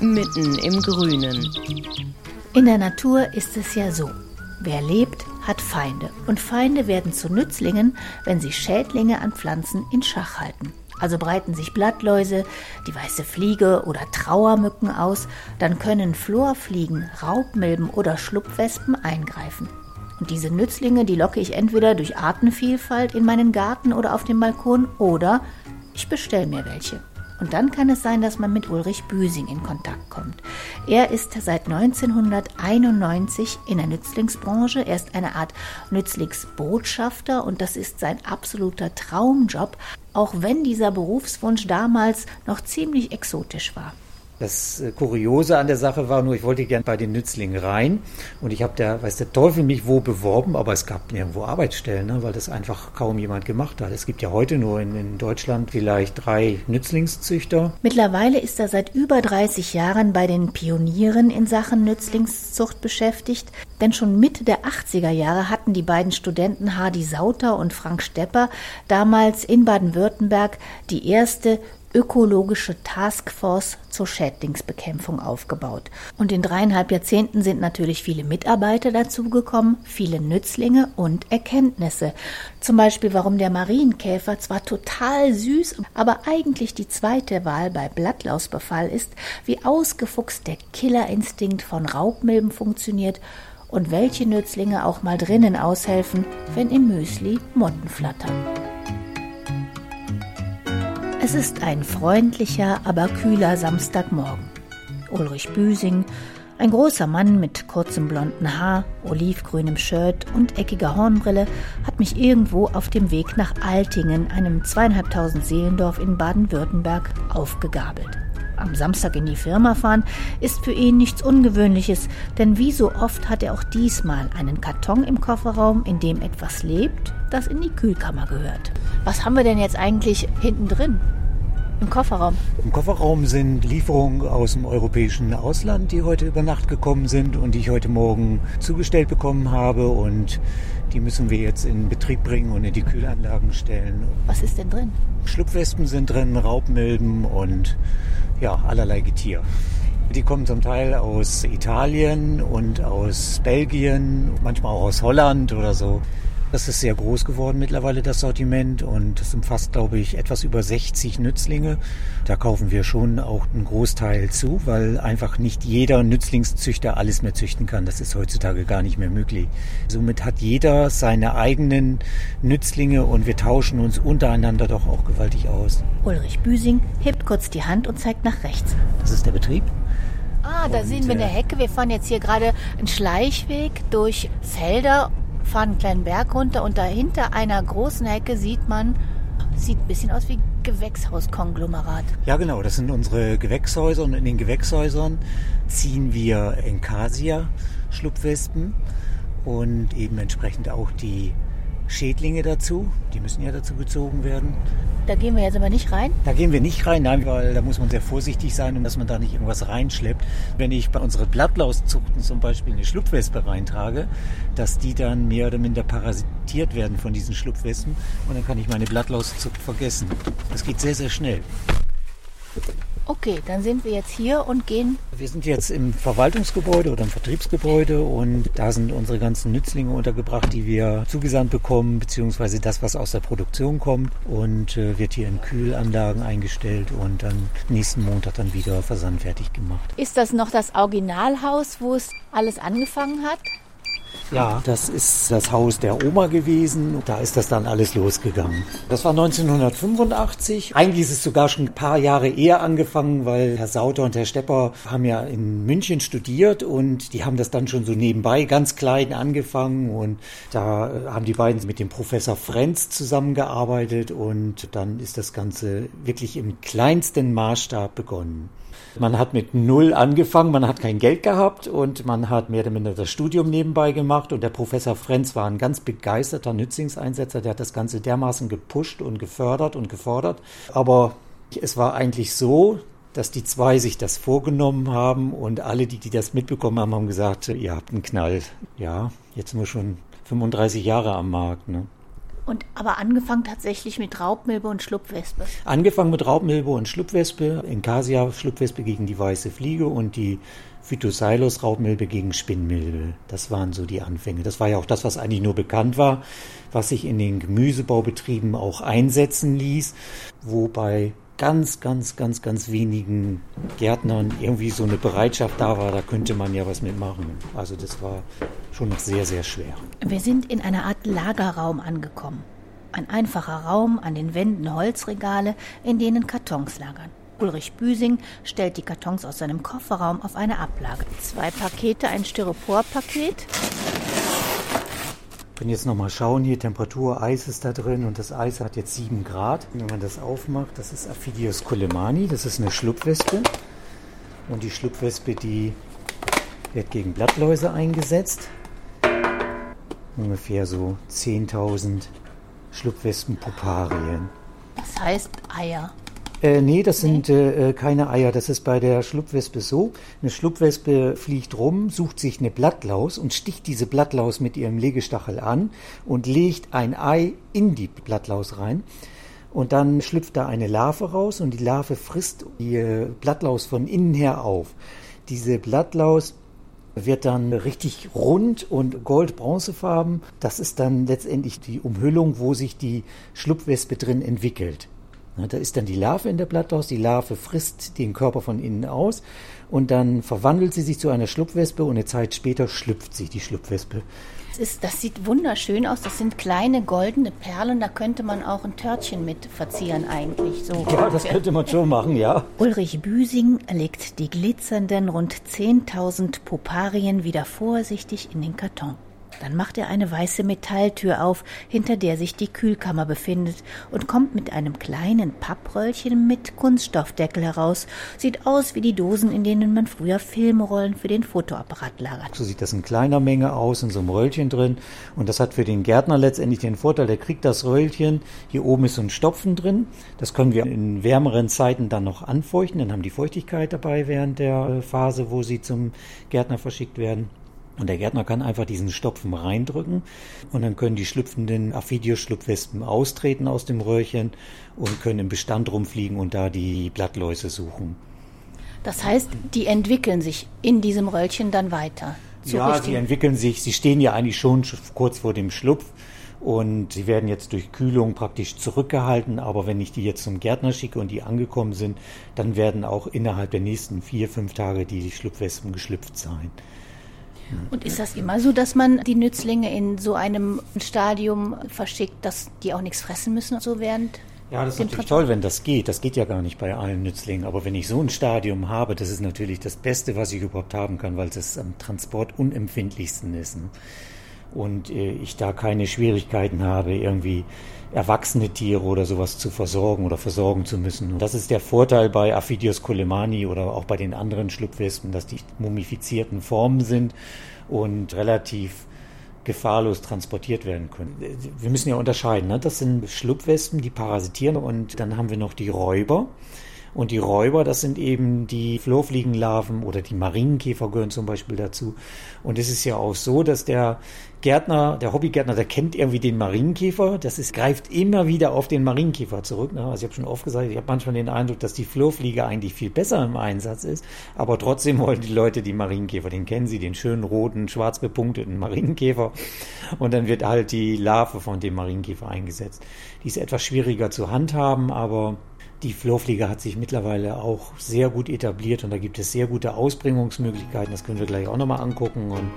mitten im Grünen. In der Natur ist es ja so. Wer lebt, hat Feinde. Und Feinde werden zu Nützlingen, wenn sie Schädlinge an Pflanzen in Schach halten. Also breiten sich Blattläuse, die weiße Fliege oder Trauermücken aus, dann können Florfliegen, Raubmilben oder Schlupfwespen eingreifen. Und diese Nützlinge, die locke ich entweder durch Artenvielfalt in meinen Garten oder auf dem Balkon oder ich bestelle mir welche. Und dann kann es sein, dass man mit Ulrich Büsing in Kontakt kommt. Er ist seit 1991 in der Nützlingsbranche. Er ist eine Art Nützlingsbotschafter und das ist sein absoluter Traumjob, auch wenn dieser Berufswunsch damals noch ziemlich exotisch war. Das äh, Kuriose an der Sache war nur, ich wollte gern bei den Nützlingen rein und ich habe da, weiß der Teufel mich wo beworben, aber es gab nirgendwo Arbeitsstellen, ne, weil das einfach kaum jemand gemacht hat. Es gibt ja heute nur in, in, Deutschland vielleicht drei Nützlingszüchter. Mittlerweile ist er seit über 30 Jahren bei den Pionieren in Sachen Nützlingszucht beschäftigt, denn schon Mitte der 80er Jahre hatten die beiden Studenten Hardy Sauter und Frank Stepper damals in Baden-Württemberg die erste ökologische Taskforce zur Schädlingsbekämpfung aufgebaut. Und in dreieinhalb Jahrzehnten sind natürlich viele Mitarbeiter dazugekommen, viele Nützlinge und Erkenntnisse. Zum Beispiel, warum der Marienkäfer zwar total süß, aber eigentlich die zweite Wahl bei Blattlausbefall ist, wie ausgefuchst der Killerinstinkt von Raubmilben funktioniert und welche Nützlinge auch mal drinnen aushelfen, wenn im Müsli Motten flattern. Es ist ein freundlicher, aber kühler Samstagmorgen. Ulrich Büsing, ein großer Mann mit kurzem blonden Haar, olivgrünem Shirt und eckiger Hornbrille, hat mich irgendwo auf dem Weg nach Altingen, einem zweieinhalbtausend Seelendorf in Baden-Württemberg, aufgegabelt. Am Samstag in die Firma fahren ist für ihn nichts Ungewöhnliches, denn wie so oft hat er auch diesmal einen Karton im Kofferraum, in dem etwas lebt, das in die Kühlkammer gehört. Was haben wir denn jetzt eigentlich hinten drin? Im Kofferraum? Im Kofferraum sind Lieferungen aus dem europäischen Ausland, die heute über Nacht gekommen sind und die ich heute Morgen zugestellt bekommen habe. Und die müssen wir jetzt in Betrieb bringen und in die Kühlanlagen stellen. Was ist denn drin? Schlupfwespen sind drin, Raubmilben und ja, allerlei Getier. Die kommen zum Teil aus Italien und aus Belgien, manchmal auch aus Holland oder so. Das ist sehr groß geworden mittlerweile, das Sortiment. Und es umfasst, glaube ich, etwas über 60 Nützlinge. Da kaufen wir schon auch einen Großteil zu, weil einfach nicht jeder Nützlingszüchter alles mehr züchten kann. Das ist heutzutage gar nicht mehr möglich. Somit hat jeder seine eigenen Nützlinge und wir tauschen uns untereinander doch auch gewaltig aus. Ulrich Büsing hebt kurz die Hand und zeigt nach rechts. Das ist der Betrieb. Ah, da und, sehen wir eine äh, Hecke. Wir fahren jetzt hier gerade einen Schleichweg durch Felder fahren einen kleinen Berg runter und dahinter einer großen Hecke sieht man, sieht ein bisschen aus wie Gewächshauskonglomerat. Ja, genau, das sind unsere Gewächshäuser und in den Gewächshäusern ziehen wir Enkasia-Schlupfwespen und eben entsprechend auch die Schädlinge dazu. Die müssen ja dazu gezogen werden. Da gehen wir jetzt aber nicht rein? Da gehen wir nicht rein, nein, weil da muss man sehr vorsichtig sein, um dass man da nicht irgendwas reinschleppt. Wenn ich bei unseren Blattlauszuchten zum Beispiel eine Schlupfwespe reintrage, dass die dann mehr oder minder parasitiert werden von diesen Schlupfwespen und dann kann ich meine Blattlauszucht vergessen. Das geht sehr, sehr schnell. Okay, dann sind wir jetzt hier und gehen. Wir sind jetzt im Verwaltungsgebäude oder im Vertriebsgebäude und da sind unsere ganzen Nützlinge untergebracht, die wir zugesandt bekommen, beziehungsweise das, was aus der Produktion kommt und äh, wird hier in Kühlanlagen eingestellt und dann nächsten Montag dann wieder versandfertig gemacht. Ist das noch das Originalhaus, wo es alles angefangen hat? Ja, das ist das Haus der Oma gewesen. Da ist das dann alles losgegangen. Das war 1985. Eigentlich ist es sogar schon ein paar Jahre eher angefangen, weil Herr Sauter und Herr Stepper haben ja in München studiert und die haben das dann schon so nebenbei ganz klein angefangen und da haben die beiden mit dem Professor Frenz zusammengearbeitet und dann ist das Ganze wirklich im kleinsten Maßstab begonnen. Man hat mit Null angefangen, man hat kein Geld gehabt und man hat mehr oder minder das Studium nebenbei gemacht. Und der Professor Frenz war ein ganz begeisterter Nützlingseinsetzer, der hat das Ganze dermaßen gepusht und gefördert und gefordert. Aber es war eigentlich so, dass die zwei sich das vorgenommen haben und alle, die, die das mitbekommen haben, haben gesagt, ihr habt einen Knall. Ja, jetzt sind wir schon 35 Jahre am Markt. Ne? Und aber angefangen tatsächlich mit Raubmilbe und Schlupfwespe. Angefangen mit Raubmilbe und Schlupfwespe, Incasia Schlupfwespe gegen die weiße Fliege und die Phytosilus Raubmilbe gegen Spinnmilbe. Das waren so die Anfänge. Das war ja auch das, was eigentlich nur bekannt war, was sich in den Gemüsebaubetrieben auch einsetzen ließ, wobei ganz, ganz, ganz, ganz wenigen Gärtnern irgendwie so eine Bereitschaft da war, da könnte man ja was mitmachen. Also das war schon noch sehr, sehr schwer. Wir sind in einer Art Lagerraum angekommen. Ein einfacher Raum, an den Wänden Holzregale, in denen Kartons lagern. Ulrich Büsing stellt die Kartons aus seinem Kofferraum auf eine Ablage. Zwei Pakete, ein Styroporpaket können jetzt nochmal schauen, hier Temperatur, Eis ist da drin und das Eis hat jetzt 7 Grad. Wenn man das aufmacht, das ist Aphidius colemani, das ist eine Schlupfwespe. Und die Schlupfwespe, die wird gegen Blattläuse eingesetzt. Ungefähr so 10.000 Schlupfwespenpuparien. Das heißt Eier. Äh, nee, das nee. sind äh, keine Eier. Das ist bei der Schlupfwespe so. Eine Schlupfwespe fliegt rum, sucht sich eine Blattlaus und sticht diese Blattlaus mit ihrem Legestachel an und legt ein Ei in die Blattlaus rein. Und dann schlüpft da eine Larve raus und die Larve frisst die äh, Blattlaus von innen her auf. Diese Blattlaus wird dann richtig rund und gold-bronzefarben. Das ist dann letztendlich die Umhüllung, wo sich die Schlupfwespe drin entwickelt. Da ist dann die Larve in der Blattlaus, die Larve frisst den Körper von innen aus und dann verwandelt sie sich zu einer Schlupfwespe und eine Zeit später schlüpft sie, die Schlupfwespe. Das, ist, das sieht wunderschön aus. Das sind kleine goldene Perlen. Da könnte man auch ein Törtchen mit verzieren eigentlich. So ja, das könnte man schon machen, ja. Ulrich Büsing legt die glitzernden rund 10.000 Poparien wieder vorsichtig in den Karton. Dann macht er eine weiße Metalltür auf, hinter der sich die Kühlkammer befindet, und kommt mit einem kleinen Pappröllchen mit Kunststoffdeckel heraus. Sieht aus wie die Dosen, in denen man früher Filmrollen für den Fotoapparat lagert. So sieht das in kleiner Menge aus, in so einem Röllchen drin. Und das hat für den Gärtner letztendlich den Vorteil, der kriegt das Röllchen. Hier oben ist so ein Stopfen drin. Das können wir in wärmeren Zeiten dann noch anfeuchten. Dann haben die Feuchtigkeit dabei während der Phase, wo sie zum Gärtner verschickt werden. Und der Gärtner kann einfach diesen Stopfen reindrücken und dann können die schlüpfenden Aphidius-Schlupfwespen austreten aus dem Röhrchen und können im Bestand rumfliegen und da die Blattläuse suchen. Das heißt, die entwickeln sich in diesem Röllchen dann weiter. ja, sie entwickeln sich, sie stehen ja eigentlich schon kurz vor dem Schlupf und sie werden jetzt durch Kühlung praktisch zurückgehalten, aber wenn ich die jetzt zum Gärtner schicke und die angekommen sind, dann werden auch innerhalb der nächsten vier, fünf Tage die Schlupfwespen geschlüpft sein. Und ist das immer so, dass man die Nützlinge in so einem Stadium verschickt, dass die auch nichts fressen müssen so während? Ja, das ist natürlich toll, wenn das geht. Das geht ja gar nicht bei allen Nützlingen. Aber wenn ich so ein Stadium habe, das ist natürlich das Beste, was ich überhaupt haben kann, weil es am Transport unempfindlichsten ist. Und äh, ich da keine Schwierigkeiten habe, irgendwie erwachsene Tiere oder sowas zu versorgen oder versorgen zu müssen. Und das ist der Vorteil bei Aphidius colemani oder auch bei den anderen Schlupfwespen, dass die mumifizierten Formen sind und relativ gefahrlos transportiert werden können. Wir müssen ja unterscheiden. Ne? Das sind Schlupfwespen, die parasitieren und dann haben wir noch die Räuber. Und die Räuber, das sind eben die Flurfliegenlarven oder die Marienkäfer gehören zum Beispiel dazu. Und es ist ja auch so, dass der Gärtner, der Hobbygärtner, der kennt irgendwie den Marienkäfer. Das ist, greift immer wieder auf den Marienkäfer zurück. Ne? Also ich habe schon oft gesagt, ich habe manchmal den Eindruck, dass die Flurfliege eigentlich viel besser im Einsatz ist. Aber trotzdem wollen die Leute die Marienkäfer. Den kennen sie, den schönen roten, schwarz bepunkteten Marienkäfer. Und dann wird halt die Larve von dem Marienkäfer eingesetzt. Die ist etwas schwieriger zu handhaben, aber die Flurfliege hat sich mittlerweile auch sehr gut etabliert und da gibt es sehr gute Ausbringungsmöglichkeiten. Das können wir gleich auch nochmal angucken. Und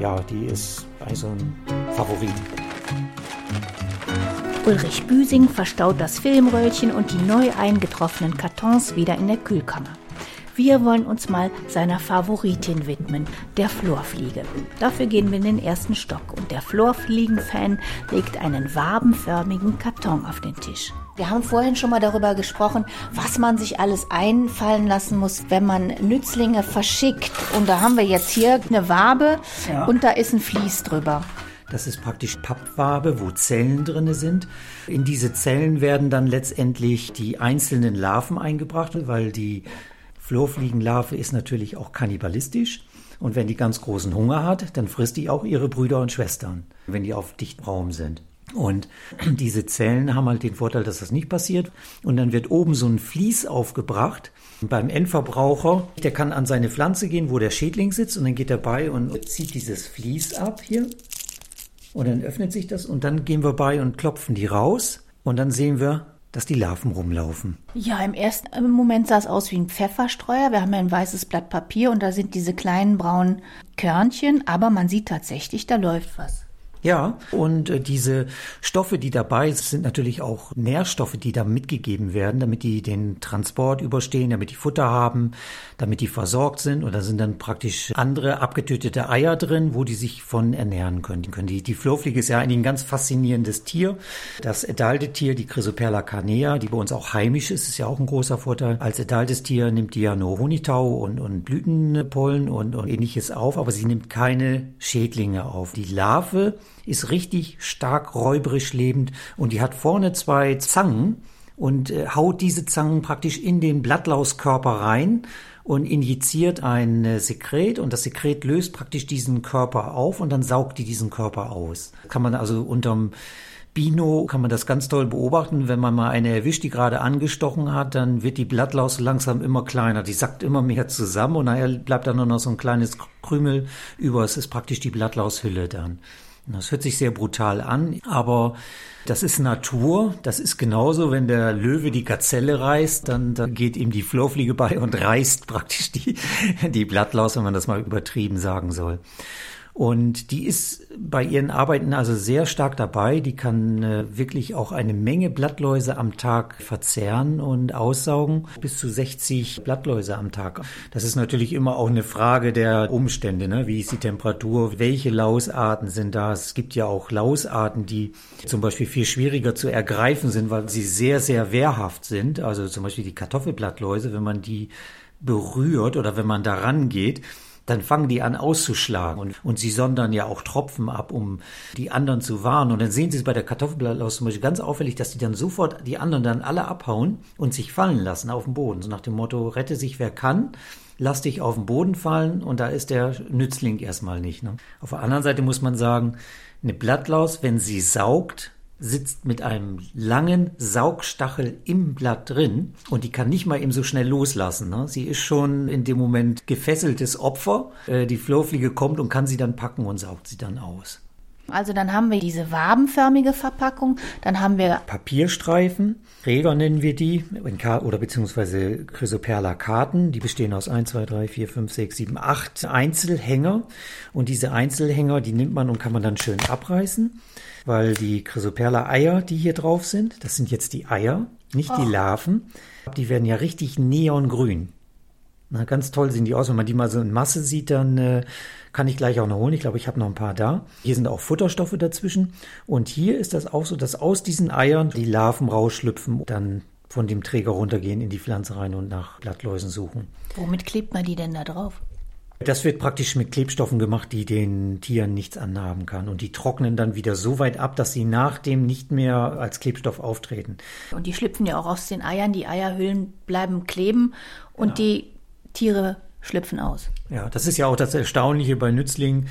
ja, die ist eigentlich so ein Favorit. Ulrich Büsing verstaut das Filmröllchen und die neu eingetroffenen Kartons wieder in der Kühlkammer. Wir wollen uns mal seiner Favoritin widmen, der Florfliege. Dafür gehen wir in den ersten Stock und der Florfliegen-Fan legt einen wabenförmigen Karton auf den Tisch. Wir haben vorhin schon mal darüber gesprochen, was man sich alles einfallen lassen muss, wenn man Nützlinge verschickt. Und da haben wir jetzt hier eine Wabe ja. und da ist ein Vlies drüber. Das ist praktisch Pappwabe, wo Zellen drinne sind. In diese Zellen werden dann letztendlich die einzelnen Larven eingebracht, weil die Flurfliegenlarve ist natürlich auch kannibalistisch. Und wenn die ganz großen Hunger hat, dann frisst die auch ihre Brüder und Schwestern, wenn die auf dichtem Raum sind. Und diese Zellen haben halt den Vorteil, dass das nicht passiert. Und dann wird oben so ein Vlies aufgebracht. Beim Endverbraucher, der kann an seine Pflanze gehen, wo der Schädling sitzt, und dann geht er bei und zieht dieses Vlies ab hier. Und dann öffnet sich das und dann gehen wir bei und klopfen die raus. Und dann sehen wir, dass die Larven rumlaufen. Ja, im ersten Moment sah es aus wie ein Pfefferstreuer. Wir haben ja ein weißes Blatt Papier und da sind diese kleinen braunen Körnchen, aber man sieht tatsächlich, da läuft was. Ja, und äh, diese Stoffe, die dabei sind, sind natürlich auch Nährstoffe, die da mitgegeben werden, damit die den Transport überstehen, damit die Futter haben, damit die versorgt sind. Und da sind dann praktisch andere abgetötete Eier drin, wo die sich von ernähren können. Die, die Flurfliege ist ja eigentlich ein ganz faszinierendes Tier. Das adalte Tier, die Chrysoperla carnea, die bei uns auch heimisch ist, ist ja auch ein großer Vorteil. Als adaltes Tier nimmt die ja nur Honigtau und, und Blütenpollen und, und ähnliches auf, aber sie nimmt keine Schädlinge auf. Die Larve ist richtig stark räuberisch lebend und die hat vorne zwei Zangen und äh, haut diese Zangen praktisch in den Blattlauskörper rein und injiziert ein äh, Sekret und das Sekret löst praktisch diesen Körper auf und dann saugt die diesen Körper aus. Kann man also unterm Bino kann man das ganz toll beobachten. Wenn man mal eine erwischt, die gerade angestochen hat, dann wird die Blattlaus langsam immer kleiner. Die sackt immer mehr zusammen und nachher bleibt dann nur noch so ein kleines Krümel über. Es ist praktisch die Blattlaushülle dann. Das hört sich sehr brutal an, aber das ist Natur. Das ist genauso, wenn der Löwe die Gazelle reißt, dann, dann geht ihm die Flurfliege bei und reißt praktisch die, die Blattlaus, wenn man das mal übertrieben sagen soll. Und die ist bei ihren Arbeiten also sehr stark dabei. Die kann äh, wirklich auch eine Menge Blattläuse am Tag verzehren und aussaugen. Bis zu 60 Blattläuse am Tag. Das ist natürlich immer auch eine Frage der Umstände. Ne? Wie ist die Temperatur? Welche Lausarten sind da? Es gibt ja auch Lausarten, die zum Beispiel viel schwieriger zu ergreifen sind, weil sie sehr, sehr wehrhaft sind. Also zum Beispiel die Kartoffelblattläuse, wenn man die berührt oder wenn man daran geht, dann fangen die an auszuschlagen und, und sie sondern ja auch Tropfen ab, um die anderen zu warnen. Und dann sehen Sie es bei der Kartoffelblattlaus zum Beispiel ganz auffällig, dass die dann sofort die anderen dann alle abhauen und sich fallen lassen auf den Boden. So nach dem Motto, rette sich wer kann lass dich auf den Boden fallen und da ist der Nützling erstmal nicht. Ne? Auf der anderen Seite muss man sagen, eine Blattlaus, wenn sie saugt, sitzt mit einem langen Saugstachel im Blatt drin und die kann nicht mal eben so schnell loslassen. Ne? Sie ist schon in dem Moment gefesseltes Opfer. Äh, die Flurfliege kommt und kann sie dann packen und saugt sie dann aus. Also dann haben wir diese wabenförmige Verpackung, dann haben wir Papierstreifen, Träger nennen wir die, oder beziehungsweise Chrysoperla-Karten, die bestehen aus 1, 2, 3, 4, 5, 6, 7, 8 Einzelhänger und diese Einzelhänger, die nimmt man und kann man dann schön abreißen weil die Chrysoperla-Eier, die hier drauf sind, das sind jetzt die Eier, nicht oh. die Larven, die werden ja richtig neongrün. Na, ganz toll sehen die aus. Wenn man die mal so in Masse sieht, dann äh, kann ich gleich auch noch holen. Ich glaube, ich habe noch ein paar da. Hier sind auch Futterstoffe dazwischen. Und hier ist das auch so, dass aus diesen Eiern die Larven rausschlüpfen, dann von dem Träger runtergehen in die Pflanze rein und nach Blattläusen suchen. Womit klebt man die denn da drauf? Das wird praktisch mit Klebstoffen gemacht, die den Tieren nichts anhaben kann. Und die trocknen dann wieder so weit ab, dass sie nach dem nicht mehr als Klebstoff auftreten. Und die schlüpfen ja auch aus den Eiern. Die Eierhüllen bleiben kleben und genau. die Tiere schlüpfen aus. Ja, das ist ja auch das Erstaunliche bei Nützlingen.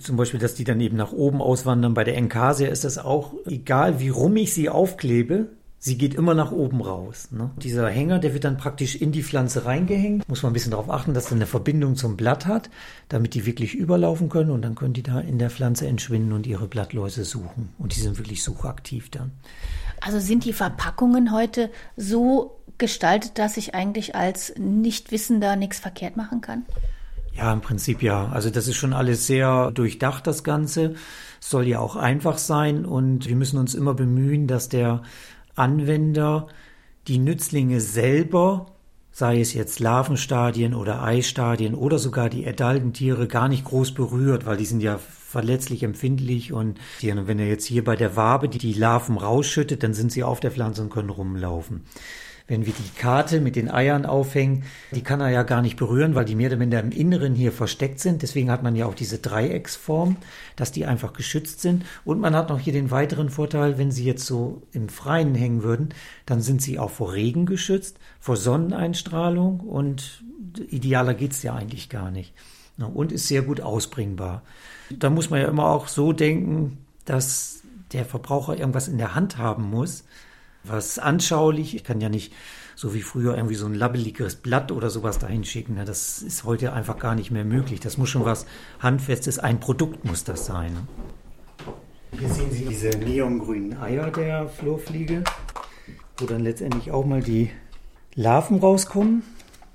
Zum Beispiel, dass die dann eben nach oben auswandern. Bei der Enkasia ist das auch, egal wie rum ich sie aufklebe, sie geht immer nach oben raus. Ne? Dieser Hänger, der wird dann praktisch in die Pflanze reingehängt. Muss man ein bisschen darauf achten, dass er eine Verbindung zum Blatt hat, damit die wirklich überlaufen können und dann können die da in der Pflanze entschwinden und ihre Blattläuse suchen. Und die sind wirklich suchaktiv dann. Also sind die Verpackungen heute so gestaltet, dass ich eigentlich als Nichtwissender nichts verkehrt machen kann? Ja, im Prinzip ja. Also das ist schon alles sehr durchdacht, das Ganze. Es soll ja auch einfach sein und wir müssen uns immer bemühen, dass der Anwender die Nützlinge selber, sei es jetzt Larvenstadien oder Eistadien oder sogar die adulten Tiere, gar nicht groß berührt, weil die sind ja verletzlich empfindlich und wenn er jetzt hier bei der Wabe die Larven rausschüttet, dann sind sie auf der Pflanze und können rumlaufen wenn wir die Karte mit den Eiern aufhängen, die kann er ja gar nicht berühren, weil die mehr oder minder im Inneren hier versteckt sind. Deswegen hat man ja auch diese Dreiecksform, dass die einfach geschützt sind. Und man hat noch hier den weiteren Vorteil, wenn sie jetzt so im Freien hängen würden, dann sind sie auch vor Regen geschützt, vor Sonneneinstrahlung und idealer geht's ja eigentlich gar nicht. Und ist sehr gut ausbringbar. Da muss man ja immer auch so denken, dass der Verbraucher irgendwas in der Hand haben muss, was anschaulich. Ich kann ja nicht so wie früher irgendwie so ein labbeliges Blatt oder sowas dahin schicken. Das ist heute einfach gar nicht mehr möglich. Das muss schon was Handfestes, ein Produkt muss das sein. Hier sehen Sie diese neongrünen Eier der Flurfliege, wo dann letztendlich auch mal die Larven rauskommen.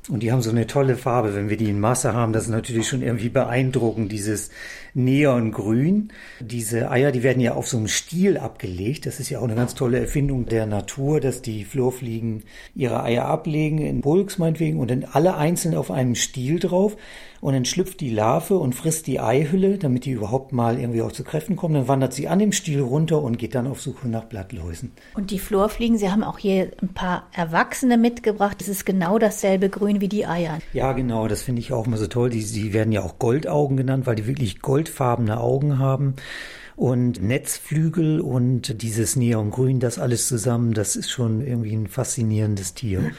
Und die haben so eine tolle Farbe, wenn wir die in Masse haben. Das ist natürlich schon irgendwie beeindruckend, dieses Neongrün. Diese Eier, die werden ja auf so einem Stiel abgelegt. Das ist ja auch eine ganz tolle Erfindung der Natur, dass die Flurfliegen ihre Eier ablegen, in Bulks meinetwegen, und dann alle einzeln auf einem Stiel drauf und dann schlüpft die Larve und frisst die Eihülle, damit die überhaupt mal irgendwie auch zu Kräften kommen. Dann wandert sie an dem Stiel runter und geht dann auf Suche nach Blattläusen. Und die Florfliegen, Sie haben auch hier ein paar Erwachsene mitgebracht. Das ist genau dasselbe Grün wie die Eier. Ja, genau. Das finde ich auch immer so toll. Die, die werden ja auch Goldaugen genannt, weil die wirklich goldfarbene Augen haben und Netzflügel und dieses Neongrün, das alles zusammen, das ist schon irgendwie ein faszinierendes Tier.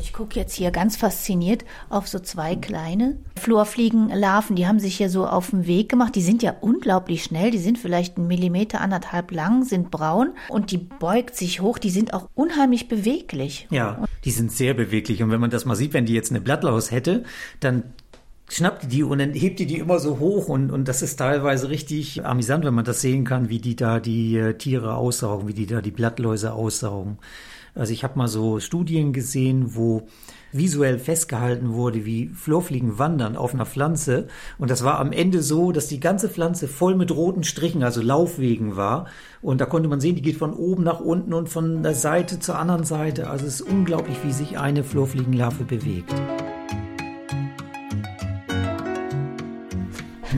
Ich gucke jetzt hier ganz fasziniert auf so zwei kleine Florfliegenlarven, die haben sich hier so auf den Weg gemacht. Die sind ja unglaublich schnell, die sind vielleicht einen Millimeter, anderthalb lang, sind braun und die beugt sich hoch, die sind auch unheimlich beweglich. Ja, die sind sehr beweglich und wenn man das mal sieht, wenn die jetzt eine Blattlaus hätte, dann schnappt die die und dann hebt die die immer so hoch und, und das ist teilweise richtig amüsant, wenn man das sehen kann, wie die da die äh, Tiere aussaugen, wie die da die Blattläuse aussaugen. Also ich habe mal so Studien gesehen, wo visuell festgehalten wurde, wie Florfliegen wandern auf einer Pflanze. Und das war am Ende so, dass die ganze Pflanze voll mit roten Strichen, also Laufwegen war. Und da konnte man sehen, die geht von oben nach unten und von der Seite zur anderen Seite. Also es ist unglaublich, wie sich eine Florfliegenlarve bewegt.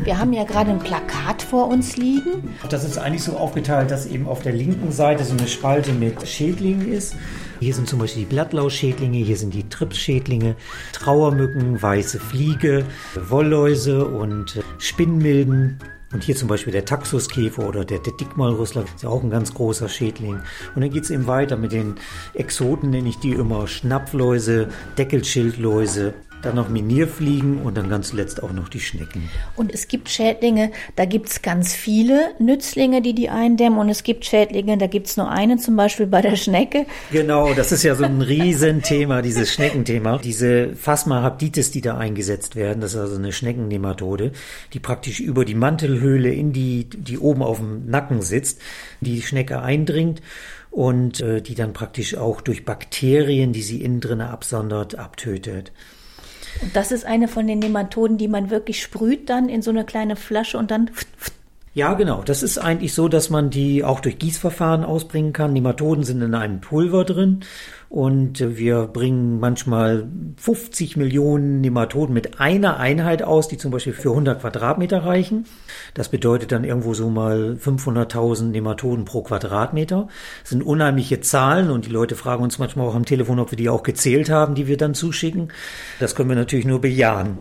Wir haben ja gerade ein Plakat vor uns liegen. Das ist eigentlich so aufgeteilt, dass eben auf der linken Seite so eine Spalte mit Schädlingen ist. Hier sind zum Beispiel die Blattlausschädlinge, hier sind die Tripsschädlinge, Trauermücken, weiße Fliege, Wollläuse und Spinnmilben. Und hier zum Beispiel der Taxuskäfer oder der, der Dickmalrüssler, ist ja auch ein ganz großer Schädling. Und dann geht es eben weiter mit den Exoten, nenne ich die immer, Schnapfläuse, Deckelschildläuse, dann noch Minierfliegen und dann ganz zuletzt auch noch die Schnecken. Und es gibt Schädlinge, da gibt es ganz viele Nützlinge, die die eindämmen. Und es gibt Schädlinge, da gibt es nur einen, zum Beispiel bei der Schnecke. Genau, das ist ja so ein Riesenthema, dieses Schneckenthema. Diese Phasmarhabditis, die da eingesetzt werden, das ist also eine Schneckennematode, die praktisch über die Mantelhöhle in die, die oben auf dem Nacken sitzt, die Schnecke eindringt und äh, die dann praktisch auch durch Bakterien, die sie innen drin absondert, abtötet. Und das ist eine von den Nematoden, die man wirklich sprüht dann in so eine kleine Flasche und dann ja, genau. Das ist eigentlich so, dass man die auch durch Gießverfahren ausbringen kann. Nematoden sind in einem Pulver drin und wir bringen manchmal 50 Millionen Nematoden mit einer Einheit aus, die zum Beispiel für 100 Quadratmeter reichen. Das bedeutet dann irgendwo so mal 500.000 Nematoden pro Quadratmeter. Das sind unheimliche Zahlen und die Leute fragen uns manchmal auch am Telefon, ob wir die auch gezählt haben, die wir dann zuschicken. Das können wir natürlich nur bejahen.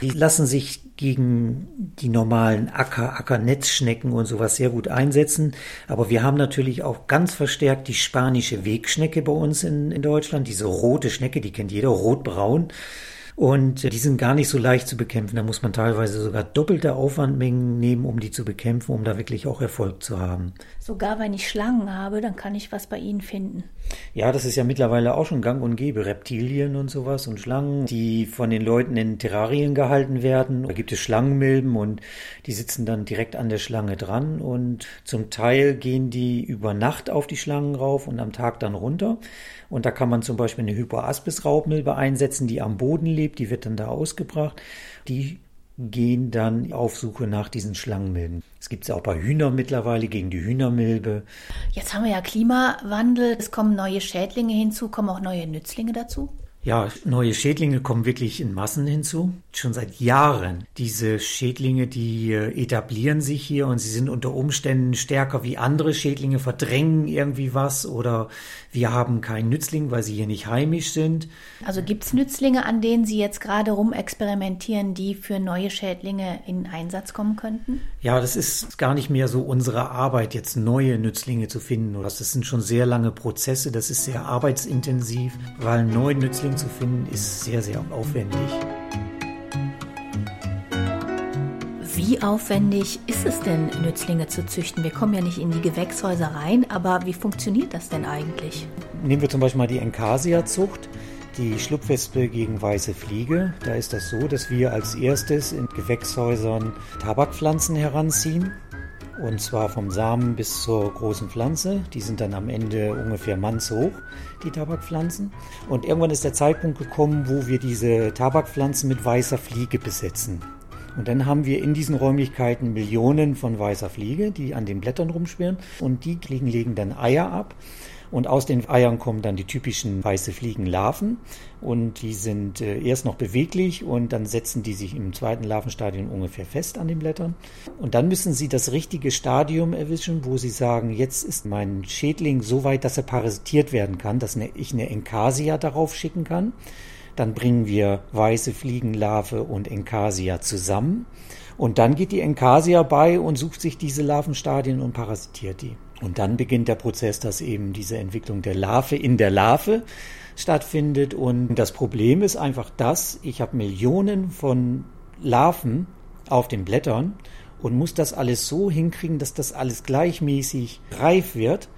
Die lassen sich gegen die normalen Acker, Ackernetzschnecken und sowas sehr gut einsetzen. Aber wir haben natürlich auch ganz verstärkt die spanische Wegschnecke bei uns in, in Deutschland. Diese rote Schnecke, die kennt jeder, rotbraun. Und die sind gar nicht so leicht zu bekämpfen. Da muss man teilweise sogar doppelte Aufwandmengen nehmen, um die zu bekämpfen, um da wirklich auch Erfolg zu haben. Sogar wenn ich Schlangen habe, dann kann ich was bei Ihnen finden. Ja, das ist ja mittlerweile auch schon gang und gäbe. Reptilien und sowas und Schlangen, die von den Leuten in Terrarien gehalten werden. Da gibt es Schlangenmilben und die sitzen dann direkt an der Schlange dran und zum Teil gehen die über Nacht auf die Schlangen rauf und am Tag dann runter. Und da kann man zum Beispiel eine Hypoaspis-Raubmilbe einsetzen, die am Boden lebt, die wird dann da ausgebracht. Die gehen dann auf Suche nach diesen Schlangenmilben. Es gibt es auch bei Hühnern mittlerweile gegen die Hühnermilbe. Jetzt haben wir ja Klimawandel, es kommen neue Schädlinge hinzu, kommen auch neue Nützlinge dazu? Ja, neue Schädlinge kommen wirklich in Massen hinzu. Schon seit Jahren. Diese Schädlinge, die äh, etablieren sich hier und sie sind unter Umständen stärker wie andere Schädlinge, verdrängen irgendwie was oder wir haben keinen Nützling, weil sie hier nicht heimisch sind. Also gibt es Nützlinge, an denen Sie jetzt gerade rumexperimentieren, die für neue Schädlinge in Einsatz kommen könnten? Ja, das ist gar nicht mehr so unsere Arbeit, jetzt neue Nützlinge zu finden. Das sind schon sehr lange Prozesse, das ist sehr arbeitsintensiv, weil neue Nützlinge zu finden, ist sehr, sehr aufwendig. Wie aufwendig ist es denn, Nützlinge zu züchten? Wir kommen ja nicht in die Gewächshäuser rein, aber wie funktioniert das denn eigentlich? Nehmen wir zum Beispiel mal die Enkasia-Zucht, die Schlupfwespe gegen weiße Fliege. Da ist das so, dass wir als erstes in Gewächshäusern Tabakpflanzen heranziehen. Und zwar vom Samen bis zur großen Pflanze. Die sind dann am Ende ungefähr mannshoch, die Tabakpflanzen. Und irgendwann ist der Zeitpunkt gekommen, wo wir diese Tabakpflanzen mit weißer Fliege besetzen. Und dann haben wir in diesen Räumlichkeiten Millionen von weißer Fliege, die an den Blättern rumschwirren. Und die legen dann Eier ab. Und aus den Eiern kommen dann die typischen weiße Fliegenlarven. Und die sind äh, erst noch beweglich und dann setzen die sich im zweiten Larvenstadium ungefähr fest an den Blättern. Und dann müssen sie das richtige Stadium erwischen, wo sie sagen, jetzt ist mein Schädling so weit, dass er parasitiert werden kann, dass ich eine Enkasia darauf schicken kann. Dann bringen wir weiße Fliegenlarve und Enkasia zusammen. Und dann geht die Enkasia bei und sucht sich diese Larvenstadien und parasitiert die. Und dann beginnt der Prozess, dass eben diese Entwicklung der Larve in der Larve stattfindet. Und das Problem ist einfach das, ich habe Millionen von Larven auf den Blättern und muss das alles so hinkriegen, dass das alles gleichmäßig reif wird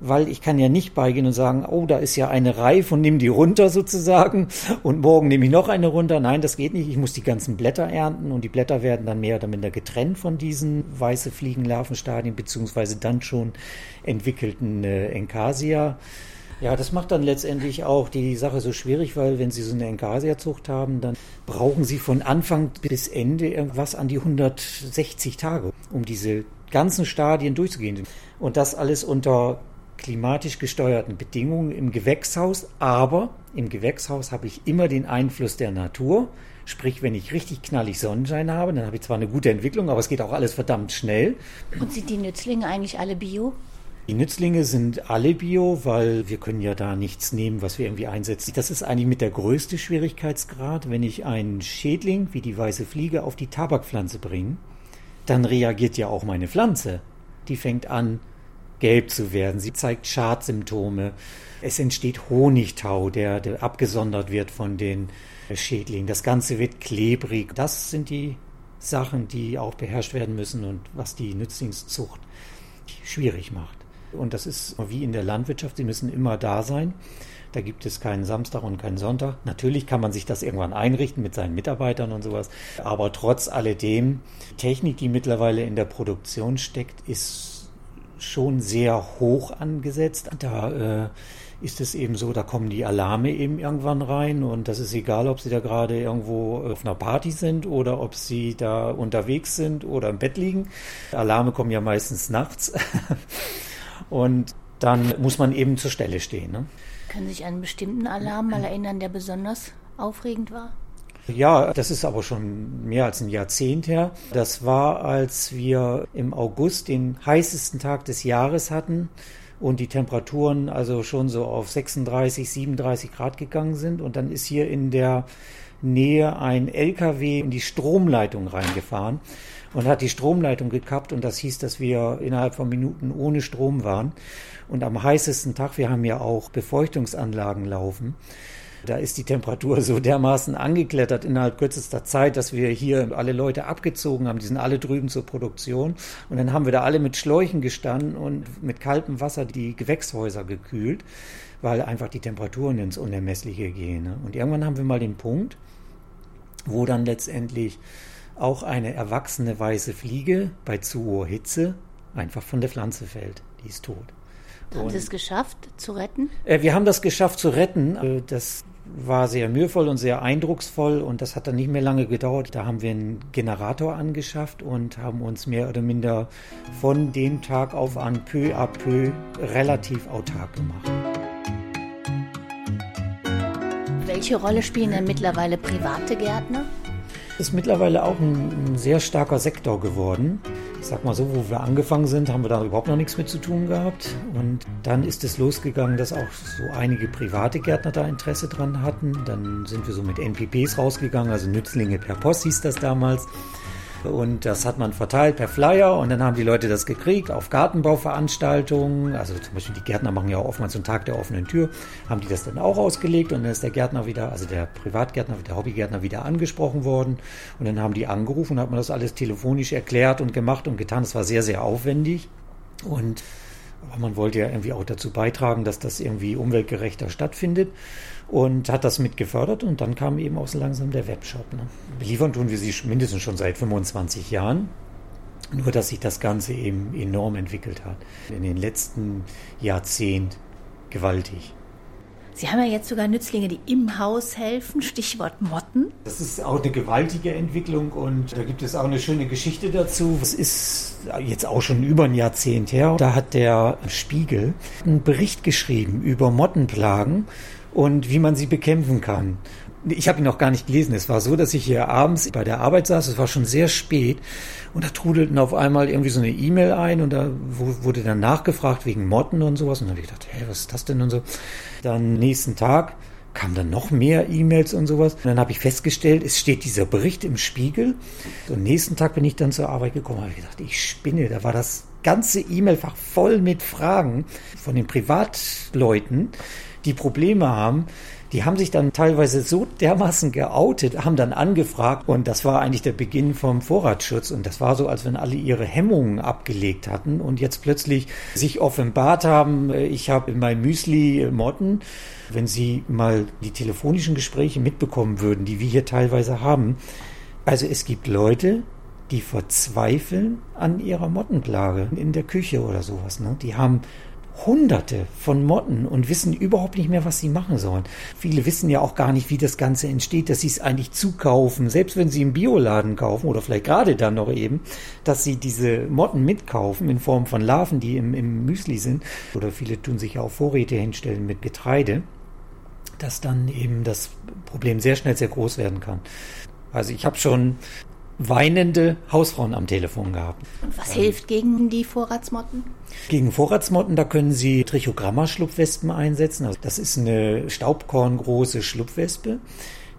weil ich kann ja nicht beigehen und sagen, oh, da ist ja eine Reif und nimm die runter sozusagen und morgen nehme ich noch eine runter. Nein, das geht nicht. Ich muss die ganzen Blätter ernten und die Blätter werden dann mehr oder minder getrennt von diesen weiße Fliegenlarvenstadien beziehungsweise dann schon entwickelten äh, Enkasia. Ja, das macht dann letztendlich auch die Sache so schwierig, weil wenn Sie so eine Enkasia-Zucht haben, dann brauchen Sie von Anfang bis Ende irgendwas an die 160 Tage, um diese ganzen Stadien durchzugehen. Und das alles unter klimatisch gesteuerten Bedingungen im Gewächshaus, aber im Gewächshaus habe ich immer den Einfluss der Natur. Sprich, wenn ich richtig knallig Sonnenschein habe, dann habe ich zwar eine gute Entwicklung, aber es geht auch alles verdammt schnell. Und sind die Nützlinge eigentlich alle bio? Die Nützlinge sind alle bio, weil wir können ja da nichts nehmen, was wir irgendwie einsetzen. Das ist eigentlich mit der größte Schwierigkeitsgrad. Wenn ich einen Schädling wie die weiße Fliege auf die Tabakpflanze bringe, dann reagiert ja auch meine Pflanze. Die fängt an, gelb zu werden. Sie zeigt Schadsymptome. Es entsteht Honigtau, der, der abgesondert wird von den Schädlingen. Das Ganze wird klebrig. Das sind die Sachen, die auch beherrscht werden müssen und was die Nützlingszucht schwierig macht. Und das ist wie in der Landwirtschaft, sie müssen immer da sein. Da gibt es keinen Samstag und keinen Sonntag. Natürlich kann man sich das irgendwann einrichten mit seinen Mitarbeitern und sowas. Aber trotz alledem, die Technik, die mittlerweile in der Produktion steckt, ist schon sehr hoch angesetzt. Da äh, ist es eben so, da kommen die Alarme eben irgendwann rein und das ist egal, ob sie da gerade irgendwo auf einer Party sind oder ob sie da unterwegs sind oder im Bett liegen. Alarme kommen ja meistens nachts und dann muss man eben zur Stelle stehen. Ne? Können Sie sich an einen bestimmten Alarm mal erinnern, der besonders aufregend war? Ja, das ist aber schon mehr als ein Jahrzehnt her. Das war, als wir im August den heißesten Tag des Jahres hatten und die Temperaturen also schon so auf 36, 37 Grad gegangen sind. Und dann ist hier in der Nähe ein LKW in die Stromleitung reingefahren und hat die Stromleitung gekappt und das hieß, dass wir innerhalb von Minuten ohne Strom waren. Und am heißesten Tag, wir haben ja auch Befeuchtungsanlagen laufen, da ist die Temperatur so dermaßen angeklettert innerhalb kürzester Zeit, dass wir hier alle Leute abgezogen haben. Die sind alle drüben zur Produktion. Und dann haben wir da alle mit Schläuchen gestanden und mit kaltem Wasser die Gewächshäuser gekühlt, weil einfach die Temperaturen ins Unermessliche gehen. Ne? Und irgendwann haben wir mal den Punkt, wo dann letztendlich auch eine erwachsene weiße Fliege bei zu hoher Hitze einfach von der Pflanze fällt. Die ist tot. Haben Sie es geschafft zu retten? Äh, wir haben das geschafft zu retten. Äh, das war sehr mühevoll und sehr eindrucksvoll und das hat dann nicht mehr lange gedauert. Da haben wir einen Generator angeschafft und haben uns mehr oder minder von dem Tag auf an peu à peu relativ autark gemacht. Welche Rolle spielen denn mittlerweile private Gärtner? ist mittlerweile auch ein, ein, sehr starker Sektor geworden. Ich sag mal so, wo wir angefangen sind, haben wir da überhaupt noch nichts mit zu tun gehabt. Und dann ist es losgegangen, dass auch so einige private Gärtner da Interesse dran hatten. Dann sind wir so mit NPPs rausgegangen, also Nützlinge per Post hieß das damals. Und das hat man verteilt per Flyer und dann haben die Leute das gekriegt auf Gartenbauveranstaltungen. Also zum Beispiel die Gärtner machen ja oftmals so einen Tag der offenen Tür, haben die das dann auch ausgelegt und dann ist der Gärtner wieder, also der Privatgärtner, der Hobbygärtner wieder angesprochen worden und dann haben die angerufen und hat man das alles telefonisch erklärt und gemacht und getan. Das war sehr, sehr aufwendig und aber man wollte ja irgendwie auch dazu beitragen, dass das irgendwie umweltgerechter stattfindet und hat das mit gefördert und dann kam eben auch so langsam der Webshop. Ne? Beliefern tun wir sie mindestens schon seit 25 Jahren. Nur, dass sich das Ganze eben enorm entwickelt hat. In den letzten Jahrzehnten gewaltig. Sie haben ja jetzt sogar Nützlinge, die im Haus helfen, Stichwort Motten. Das ist auch eine gewaltige Entwicklung und da gibt es auch eine schöne Geschichte dazu. Es ist jetzt auch schon über ein Jahrzehnt her. Da hat der Spiegel einen Bericht geschrieben über Mottenplagen und wie man sie bekämpfen kann. Ich habe ihn noch gar nicht gelesen. Es war so, dass ich hier abends bei der Arbeit saß. Es war schon sehr spät und da trudelten auf einmal irgendwie so eine E-Mail ein und da wurde dann nachgefragt wegen Motten und sowas. Und dann habe ich gedacht, hey, was ist das denn und so. Dann nächsten Tag kamen dann noch mehr E-Mails und sowas. Und dann habe ich festgestellt, es steht dieser Bericht im Spiegel. Und nächsten Tag bin ich dann zur Arbeit gekommen. habe ich gedacht, ich spinne. Da war das ganze E-Mail-Fach voll mit Fragen von den Privatleuten die Probleme haben, die haben sich dann teilweise so dermaßen geoutet, haben dann angefragt und das war eigentlich der Beginn vom Vorratsschutz und das war so, als wenn alle ihre Hemmungen abgelegt hatten und jetzt plötzlich sich offenbart haben, äh, ich habe in meinem Müsli Motten. Wenn Sie mal die telefonischen Gespräche mitbekommen würden, die wir hier teilweise haben, also es gibt Leute, die verzweifeln an ihrer Mottenplage in der Küche oder sowas. Ne? Die haben Hunderte von Motten und wissen überhaupt nicht mehr, was sie machen sollen. Viele wissen ja auch gar nicht, wie das Ganze entsteht, dass sie es eigentlich zukaufen, selbst wenn sie im Bioladen kaufen oder vielleicht gerade dann noch eben, dass sie diese Motten mitkaufen in Form von Larven, die im, im Müsli sind. Oder viele tun sich ja auch Vorräte hinstellen mit Getreide, dass dann eben das Problem sehr schnell sehr groß werden kann. Also ich habe schon weinende Hausfrauen am Telefon gehabt. Und was ähm, hilft gegen die Vorratsmotten? Gegen Vorratsmotten, da können Sie Trichogramma-Schlupfwespen einsetzen. Also das ist eine staubkorngroße Schlupfwespe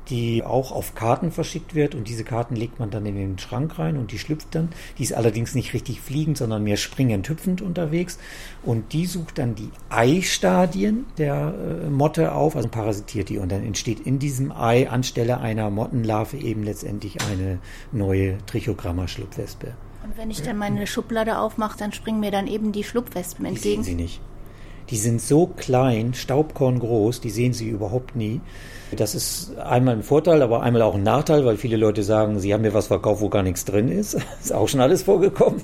die auch auf Karten verschickt wird und diese Karten legt man dann in den Schrank rein und die schlüpft dann. Die ist allerdings nicht richtig fliegend, sondern mehr springend hüpfend unterwegs und die sucht dann die Eistadien der äh, Motte auf, also parasitiert die und dann entsteht in diesem Ei anstelle einer Mottenlarve eben letztendlich eine neue Trichogramma-Schlupfwespe. Und wenn ich dann meine Schublade aufmache, dann springen mir dann eben die Schlupfwespen entgegen? Die sehen Sie nicht. Die sind so klein, staubkorngroß, die sehen Sie überhaupt nie. Das ist einmal ein Vorteil, aber einmal auch ein Nachteil, weil viele Leute sagen, sie haben mir was verkauft, wo gar nichts drin ist. ist auch schon alles vorgekommen.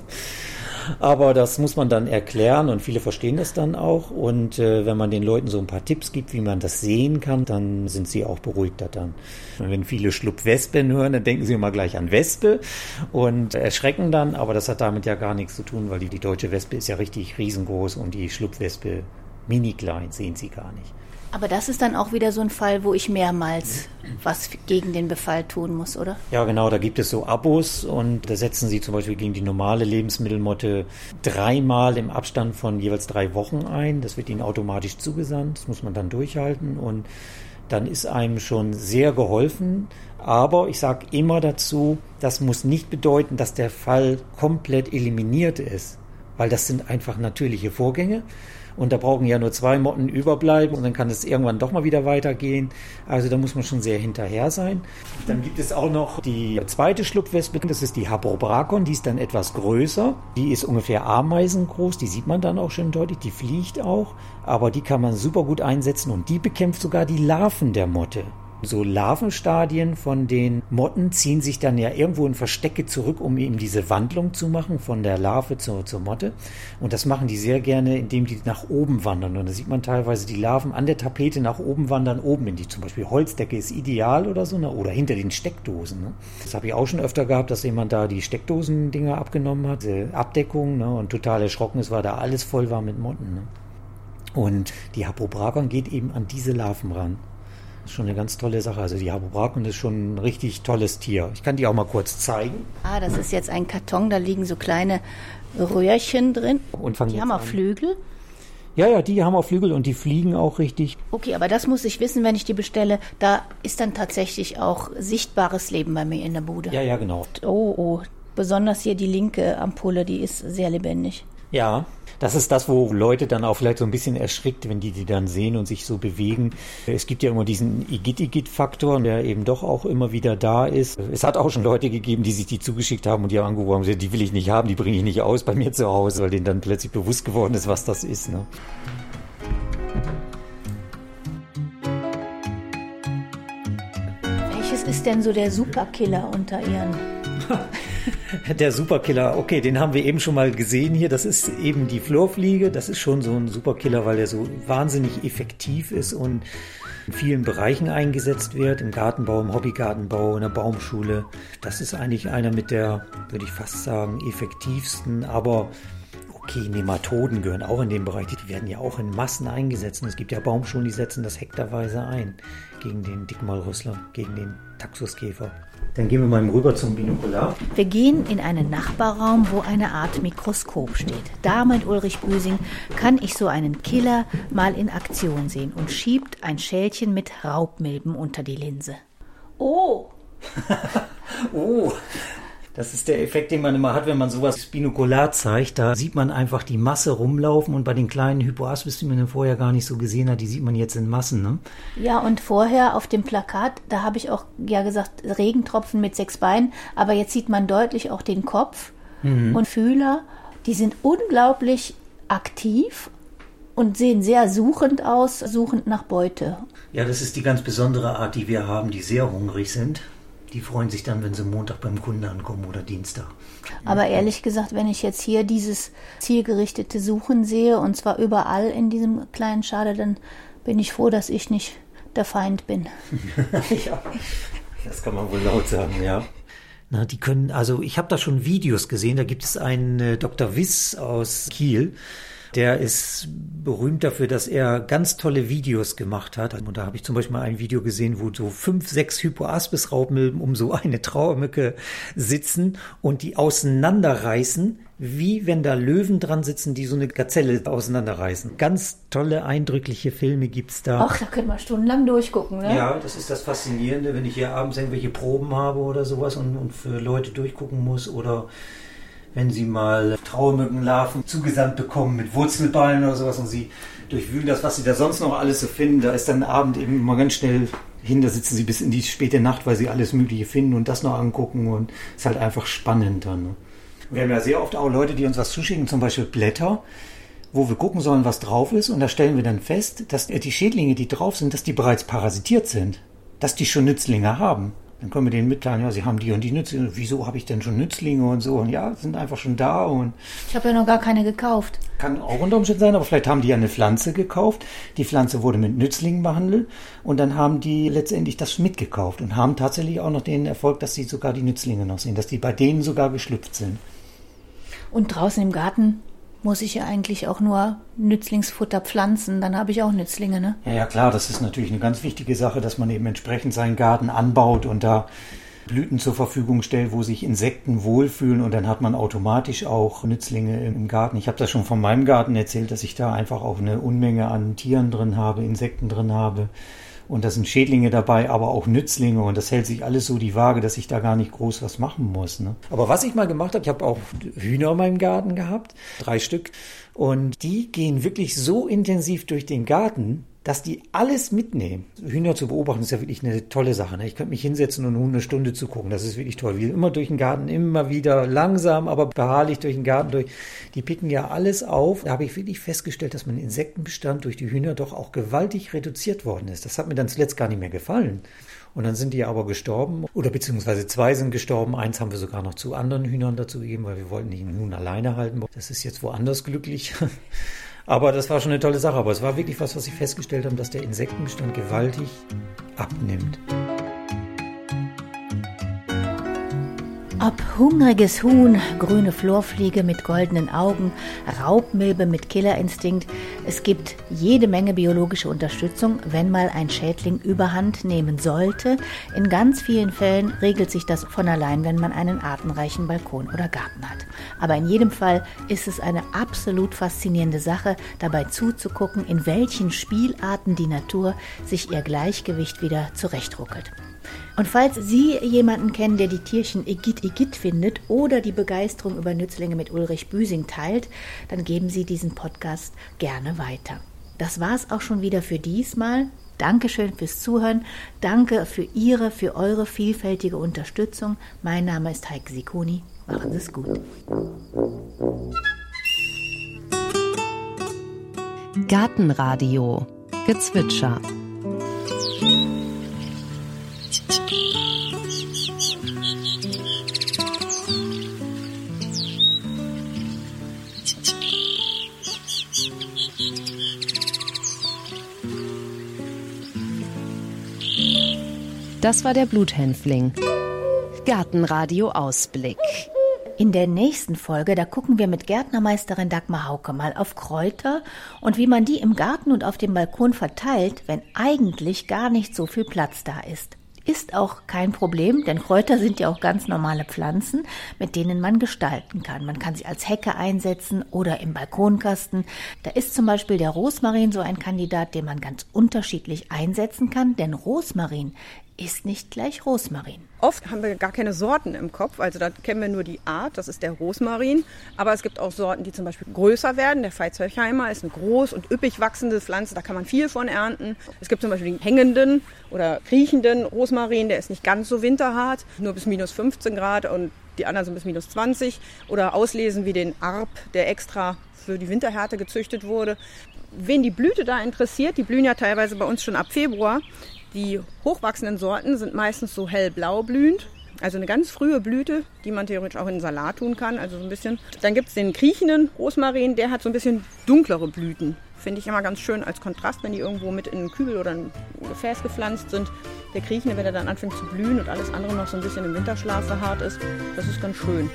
Aber das muss man dann erklären und viele verstehen das dann auch. Und äh, wenn man den Leuten so ein paar Tipps gibt, wie man das sehen kann, dann sind sie auch beruhigter dann. Und wenn viele Schlupfwespen hören, dann denken sie immer gleich an Wespe und erschrecken dann. Aber das hat damit ja gar nichts zu tun, weil die, die deutsche Wespe ist ja richtig riesengroß und die Schlupfwespe mini klein, sehen sie gar nicht. Aber das ist dann auch wieder so ein Fall, wo ich mehrmals was gegen den Befall tun muss, oder? Ja, genau, da gibt es so Abos und da setzen sie zum Beispiel gegen die normale Lebensmittelmotte dreimal im Abstand von jeweils drei Wochen ein. Das wird ihnen automatisch zugesandt, das muss man dann durchhalten und dann ist einem schon sehr geholfen. Aber ich sage immer dazu, das muss nicht bedeuten, dass der Fall komplett eliminiert ist, weil das sind einfach natürliche Vorgänge und da brauchen ja nur zwei Motten überbleiben und dann kann es irgendwann doch mal wieder weitergehen. Also da muss man schon sehr hinterher sein. Dann gibt es auch noch die zweite Schlupfwespe, das ist die Habrobrakon, die ist dann etwas größer. Die ist ungefähr ameisengroß, die sieht man dann auch schon deutlich, die fliegt auch, aber die kann man super gut einsetzen und die bekämpft sogar die Larven der Motte. So Larvenstadien von den Motten ziehen sich dann ja irgendwo in Verstecke zurück, um eben diese Wandlung zu machen von der Larve zur, zur Motte. Und das machen die sehr gerne, indem die nach oben wandern. Und da sieht man teilweise die Larven an der Tapete nach oben wandern, oben in die zum Beispiel Holzdecke ist ideal oder so, ne? oder hinter den Steckdosen. Ne? Das habe ich auch schon öfter gehabt, dass jemand da die Steckdosen-Dinger abgenommen hat, diese Abdeckung ne? und total erschrocken ist, weil da alles voll war mit Motten. Ne? Und die Hapobragon geht eben an diese Larven ran. Das ist schon eine ganz tolle Sache. Also die Habobrakon ist schon ein richtig tolles Tier. Ich kann die auch mal kurz zeigen. Ah, das ist jetzt ein Karton, da liegen so kleine Röhrchen drin. Und die haben auch an. Flügel. Ja, ja, die haben auch Flügel und die fliegen auch richtig. Okay, aber das muss ich wissen, wenn ich die bestelle. Da ist dann tatsächlich auch sichtbares Leben bei mir in der Bude. Ja, ja, genau. Oh, oh. Besonders hier die linke Ampulle, die ist sehr lebendig. Ja, das ist das, wo Leute dann auch vielleicht so ein bisschen erschrickt, wenn die die dann sehen und sich so bewegen. Es gibt ja immer diesen Igit-Igit-Faktor, der eben doch auch immer wieder da ist. Es hat auch schon Leute gegeben, die sich die zugeschickt haben und die haben angerufen gesagt, die will ich nicht haben, die bringe ich nicht aus bei mir zu Hause, weil denen dann plötzlich bewusst geworden ist, was das ist. Ne? Welches ist denn so der Superkiller unter ihren der Superkiller, okay, den haben wir eben schon mal gesehen hier. Das ist eben die Florfliege. Das ist schon so ein Superkiller, weil der so wahnsinnig effektiv ist und in vielen Bereichen eingesetzt wird. Im Gartenbau, im Hobbygartenbau, in der Baumschule. Das ist eigentlich einer mit der, würde ich fast sagen, effektivsten, aber Okay, Nematoden gehören auch in den Bereich. Die werden ja auch in Massen eingesetzt. Und es gibt ja Baumschulen, die setzen das hektarweise ein gegen den Dickmalrüssler, gegen den Taxuskäfer. Dann gehen wir mal rüber zum Binokular. Wir gehen in einen Nachbarraum, wo eine Art Mikroskop steht. Da, meint Ulrich Büsing, kann ich so einen Killer mal in Aktion sehen und schiebt ein Schälchen mit Raubmilben unter die Linse. Oh! oh! Das ist der Effekt, den man immer hat, wenn man sowas binokular zeigt. Da sieht man einfach die Masse rumlaufen und bei den kleinen Hypoaspis, die man vorher gar nicht so gesehen hat, die sieht man jetzt in Massen. Ne? Ja, und vorher auf dem Plakat, da habe ich auch ja gesagt, Regentropfen mit sechs Beinen, aber jetzt sieht man deutlich auch den Kopf mhm. und Fühler. Die sind unglaublich aktiv und sehen sehr suchend aus, suchend nach Beute. Ja, das ist die ganz besondere Art, die wir haben, die sehr hungrig sind. Die freuen sich dann, wenn sie Montag beim Kunden ankommen oder Dienstag. Aber ehrlich gesagt, wenn ich jetzt hier dieses zielgerichtete Suchen sehe, und zwar überall in diesem kleinen Schade, dann bin ich froh, dass ich nicht der Feind bin. ja, das kann man wohl laut sagen, ja. Na, die können, also ich habe da schon Videos gesehen, da gibt es einen äh, Dr. Wiss aus Kiel, der ist berühmt dafür, dass er ganz tolle Videos gemacht hat. Und da habe ich zum Beispiel mal ein Video gesehen, wo so fünf, sechs Hypoaspis-Raubmilben um so eine Trauermücke sitzen und die auseinanderreißen, wie wenn da Löwen dran sitzen, die so eine Gazelle auseinanderreißen. Ganz tolle, eindrückliche Filme gibt's da. Ach, da können wir stundenlang durchgucken, ne? Ja, das ist das Faszinierende, wenn ich hier abends irgendwelche Proben habe oder sowas und, und für Leute durchgucken muss oder wenn sie mal Trauermückenlarven zugesandt bekommen mit Wurzelballen oder sowas und sie durchwühlen das, was sie da sonst noch alles so finden. Da ist dann Abend eben immer ganz schnell hin, da sitzen sie bis in die späte Nacht, weil sie alles Mögliche finden und das noch angucken und ist halt einfach spannend dann. Ne? Wir haben ja sehr oft auch Leute, die uns was zuschicken, zum Beispiel Blätter, wo wir gucken sollen, was drauf ist und da stellen wir dann fest, dass die Schädlinge, die drauf sind, dass die bereits parasitiert sind, dass die schon Nützlinge haben. Dann können wir denen mitteilen, ja, sie haben die und die Nützlinge. Wieso habe ich denn schon Nützlinge und so? Und ja, sind einfach schon da. Und ich habe ja noch gar keine gekauft. Kann auch unter Umständen sein, aber vielleicht haben die ja eine Pflanze gekauft. Die Pflanze wurde mit Nützlingen behandelt und dann haben die letztendlich das mitgekauft und haben tatsächlich auch noch den Erfolg, dass sie sogar die Nützlinge noch sehen, dass die bei denen sogar geschlüpft sind. Und draußen im Garten muss ich ja eigentlich auch nur Nützlingsfutter pflanzen, dann habe ich auch Nützlinge, ne? Ja, ja, klar, das ist natürlich eine ganz wichtige Sache, dass man eben entsprechend seinen Garten anbaut und da Blüten zur Verfügung stellt, wo sich Insekten wohlfühlen und dann hat man automatisch auch Nützlinge im Garten. Ich habe das schon von meinem Garten erzählt, dass ich da einfach auch eine Unmenge an Tieren drin habe, Insekten drin habe Und da sind Schädlinge dabei, aber auch Nützlinge. Und das hält sich alles so die Waage, dass ich da gar nicht groß was machen muss. Ne? Aber was ich mal gemacht habe, ich habe auch Hühner in meinem Garten gehabt, drei Stück. Und die gehen wirklich so intensiv durch den Garten, dass die alles mitnehmen. Hühner zu beobachten ist ja wirklich eine tolle Sache. Ne? Ich könnte mich hinsetzen und nur eine Stunde zu gucken. Das ist wirklich toll. Wir immer durch den Garten, immer wieder langsam, aber beharrlich durch den Garten durch. Die picken ja alles auf. Da habe ich wirklich festgestellt, dass mein Insektenbestand durch die Hühner doch auch gewaltig reduziert worden ist. Das hat mir dann zuletzt gar nicht mehr gefallen. Und dann sind die aber gestorben oder beziehungsweise zwei sind gestorben. Eins haben wir sogar noch zu anderen Hühnern dazu gegeben, weil wir wollten ihn nun alleine halten. Das ist jetzt woanders glücklich. Aber das war schon eine tolle Sache. Aber es war wirklich was, was sie festgestellt haben, dass der Insektenbestand gewaltig abnimmt. Ob hungriges Huhn, grüne Florfliege mit goldenen Augen, Raubmilbe mit Killerinstinkt, es gibt jede Menge biologische Unterstützung, wenn mal ein Schädling überhand nehmen sollte. In ganz vielen Fällen regelt sich das von allein, wenn man einen artenreichen Balkon oder Garten hat. Aber in jedem Fall ist es eine absolut faszinierende Sache, dabei zuzugucken, in welchen Spielarten die Natur sich ihr Gleichgewicht wieder zurechtruckelt. Und falls Sie jemanden kennen, der die Tierchen Igitt Igitt findet oder die Begeisterung über Nützlinge mit Ulrich Büsing teilt, dann geben Sie diesen Podcast gerne weiter. Das war's auch schon wieder für diesmal. Dankeschön fürs Zuhören. Danke für Ihre, für eure vielfältige Unterstützung. Mein Name ist Heike Sikoni. Machen Sie es gut. Gartenradio Gezwitscher Das war der Bluthänfling. Gartenradio Ausblick. In der nächsten Folge, da gucken wir mit Gärtnermeisterin Dagmar Hauke mal auf Kräuter und wie man die im Garten und auf dem Balkon verteilt, wenn eigentlich gar nicht so viel Platz da ist. Ist auch kein Problem, denn Kräuter sind ja auch ganz normale Pflanzen, mit denen man gestalten kann. Man kann sie als Hecke einsetzen oder im Balkonkasten. Da ist zum Beispiel der Rosmarin so ein Kandidat, den man ganz unterschiedlich einsetzen kann, denn Rosmarin ist nicht gleich Rosmarin. Oft haben wir gar keine Sorten im Kopf, also da kennen wir nur die Art, das ist der Rosmarin. Aber es gibt auch Sorten, die zum Beispiel größer werden. Der Veitshöchheimer ist eine groß und üppig wachsende Pflanze, da kann man viel von ernten. Es gibt zum Beispiel den hängenden oder kriechenden Rosmarin, der ist nicht ganz so winterhart, nur bis minus 15 Grad und die anderen sind bis minus 20. Oder auslesen wie den Arp, der extra für die Winterhärte gezüchtet wurde. Wen die Blüte da interessiert, die blühen ja teilweise bei uns schon ab Februar, die hochwachsenden Sorten sind meistens so hellblau blühend. Also eine ganz frühe Blüte, die man theoretisch auch in Salat tun kann. Also so ein bisschen. Dann gibt es den kriechenden Rosmarin, der hat so ein bisschen dunklere Blüten. Finde ich immer ganz schön als Kontrast, wenn die irgendwo mit in einen Kübel oder ein Gefäß gepflanzt sind. Der kriechende, wenn er dann anfängt zu blühen und alles andere noch so ein bisschen im Winterschlaf verharrt ist, das ist ganz schön.